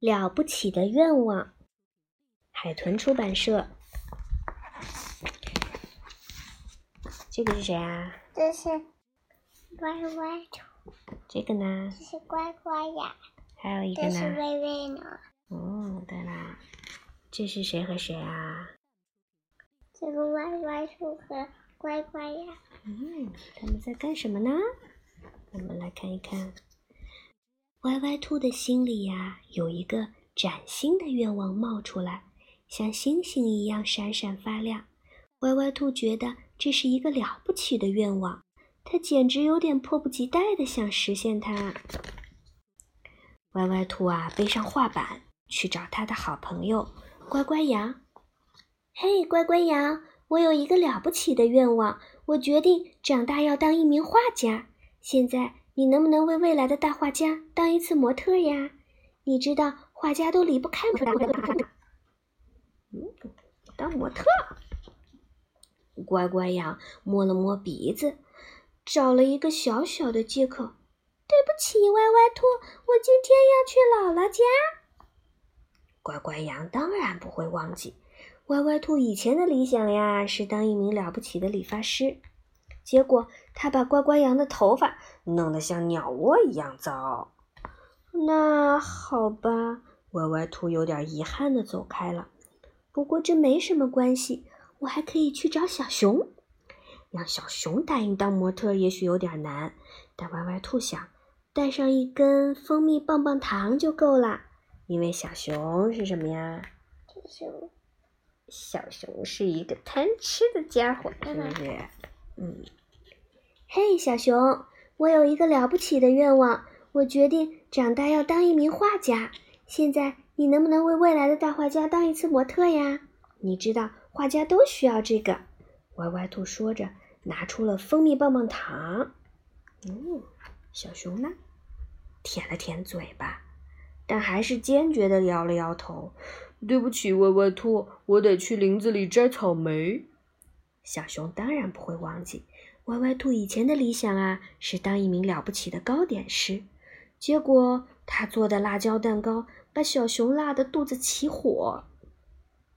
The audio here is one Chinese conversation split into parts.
了不起的愿望，海豚出版社。这个是谁啊？这是歪歪兔。这个呢？这是乖乖呀。还有一个呢？这是微微呢。哦，对啦，这是谁和谁啊？这个歪歪兔和乖乖呀。嗯，他们在干什么呢？我们来看一看。歪歪兔的心里呀，有一个崭新的愿望冒出来，像星星一样闪闪发亮。歪歪兔觉得这是一个了不起的愿望，他简直有点迫不及待的想实现它。歪歪兔啊，背上画板去找他的好朋友乖乖羊。嘿，乖乖羊，我有一个了不起的愿望，我决定长大要当一名画家。现在。你能不能为未来的大画家当一次模特呀？你知道画家都离不开模特。当模特。乖乖羊摸了摸鼻子，找了一个小小的借口：“对不起，歪歪兔，我今天要去姥姥家。”乖乖羊当然不会忘记，歪歪兔以前的理想呀是当一名了不起的理发师。结果，他把乖乖羊的头发弄得像鸟窝一样糟。那好吧，歪歪兔有点遗憾的走开了。不过这没什么关系，我还可以去找小熊。让小熊答应当模特也许有点难，但歪歪兔想带上一根蜂蜜棒棒糖就够了。因为小熊是什么呀？小熊，小熊是一个贪吃的家伙，是不是？嗯，嘿，小熊，我有一个了不起的愿望，我决定长大要当一名画家。现在，你能不能为未来的大画家当一次模特呀？你知道，画家都需要这个。歪歪兔说着，拿出了蜂蜜棒棒糖。嗯，小熊呢，舔了舔嘴巴，但还是坚决的摇了摇头。对不起，歪歪兔，我得去林子里摘草莓。小熊当然不会忘记，歪歪兔以前的理想啊是当一名了不起的糕点师。结果他做的辣椒蛋糕把小熊辣得肚子起火。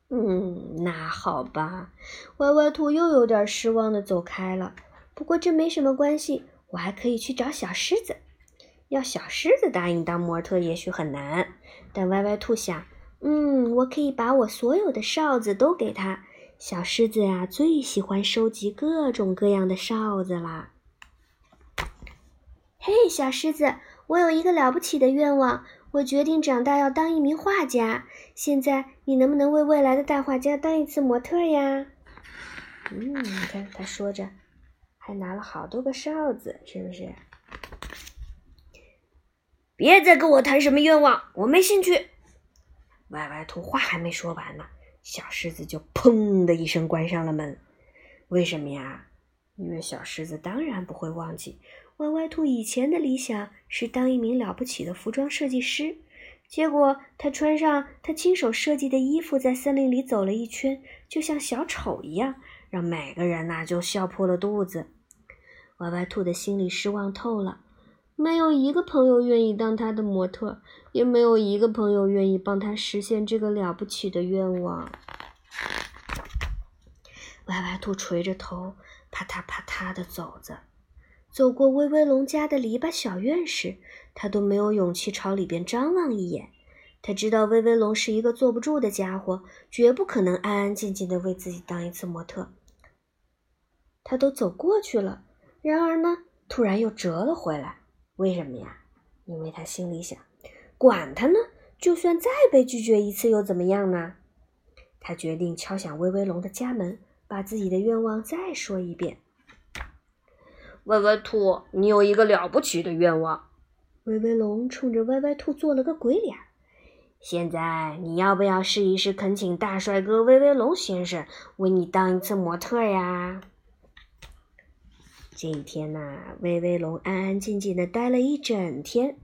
嗯，那好吧，歪歪兔又有点失望的走开了。不过这没什么关系，我还可以去找小狮子。要小狮子答应当模特也许很难，但歪歪兔想，嗯，我可以把我所有的哨子都给他。小狮子呀，最喜欢收集各种各样的哨子啦。嘿，小狮子，我有一个了不起的愿望，我决定长大要当一名画家。现在，你能不能为未来的大画家当一次模特呀？嗯，你看，他说着，还拿了好多个哨子，是不是？别再跟我谈什么愿望，我没兴趣。歪歪兔话还没说完呢。小狮子就砰的一声关上了门。为什么呀？因为小狮子当然不会忘记，歪歪兔以前的理想是当一名了不起的服装设计师。结果他穿上他亲手设计的衣服，在森林里走了一圈，就像小丑一样，让每个人呐就笑破了肚子。歪歪兔的心里失望透了。没有一个朋友愿意当他的模特，也没有一个朋友愿意帮他实现这个了不起的愿望。歪歪兔垂着头，啪嗒啪嗒的走着，走过威威龙家的篱笆小院时，他都没有勇气朝里边张望一眼。他知道威威龙是一个坐不住的家伙，绝不可能安安静静的为自己当一次模特。他都走过去了，然而呢，突然又折了回来。为什么呀？因为他心里想，管他呢，就算再被拒绝一次又怎么样呢？他决定敲响威威龙的家门，把自己的愿望再说一遍。歪歪兔，你有一个了不起的愿望。威威龙冲着歪歪兔做了个鬼脸。现在你要不要试一试恳请大帅哥威威龙先生为你当一次模特呀？这一天呐，威威龙安安静静的待了一整天。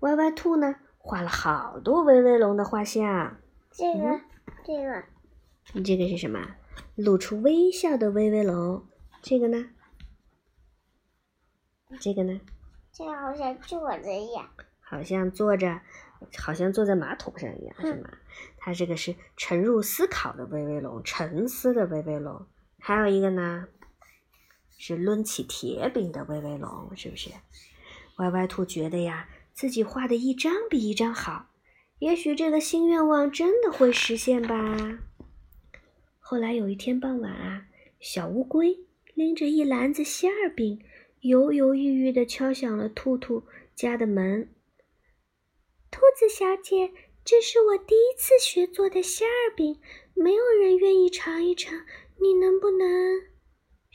歪歪兔呢，画了好多威威龙的画像。这个，这个，你这个是什么？露出微笑的威威龙。这个呢？这个呢？这个好像坐着一样。好像坐着。好像坐在马桶上一样，是吗？它这个是沉入思考的威威龙，沉思的威威龙。还有一个呢，是抡起铁饼的威威龙，是不是？歪歪兔觉得呀，自己画的一张比一张好，也许这个新愿望真的会实现吧。后来有一天傍晚啊，小乌龟拎着一篮子馅饼，犹犹豫豫地敲响了兔兔家的门。兔子小姐，这是我第一次学做的馅饼，没有人愿意尝一尝，你能不能？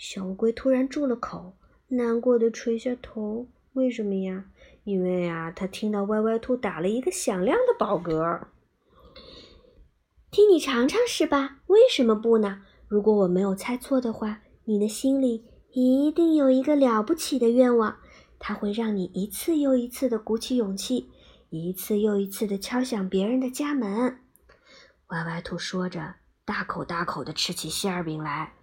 小乌龟突然住了口，难过的垂下头。为什么呀？因为啊，他听到歪歪兔打了一个响亮的饱嗝。听你尝尝是吧？为什么不呢？如果我没有猜错的话，你的心里一定有一个了不起的愿望，它会让你一次又一次的鼓起勇气，一次又一次的敲响别人的家门。歪歪兔说着，大口大口的吃起馅儿饼来。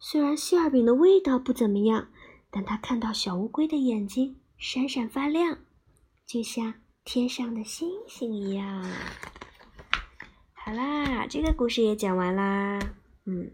虽然馅饼的味道不怎么样，但他看到小乌龟的眼睛闪闪发亮，就像天上的星星一样。好啦，这个故事也讲完啦。嗯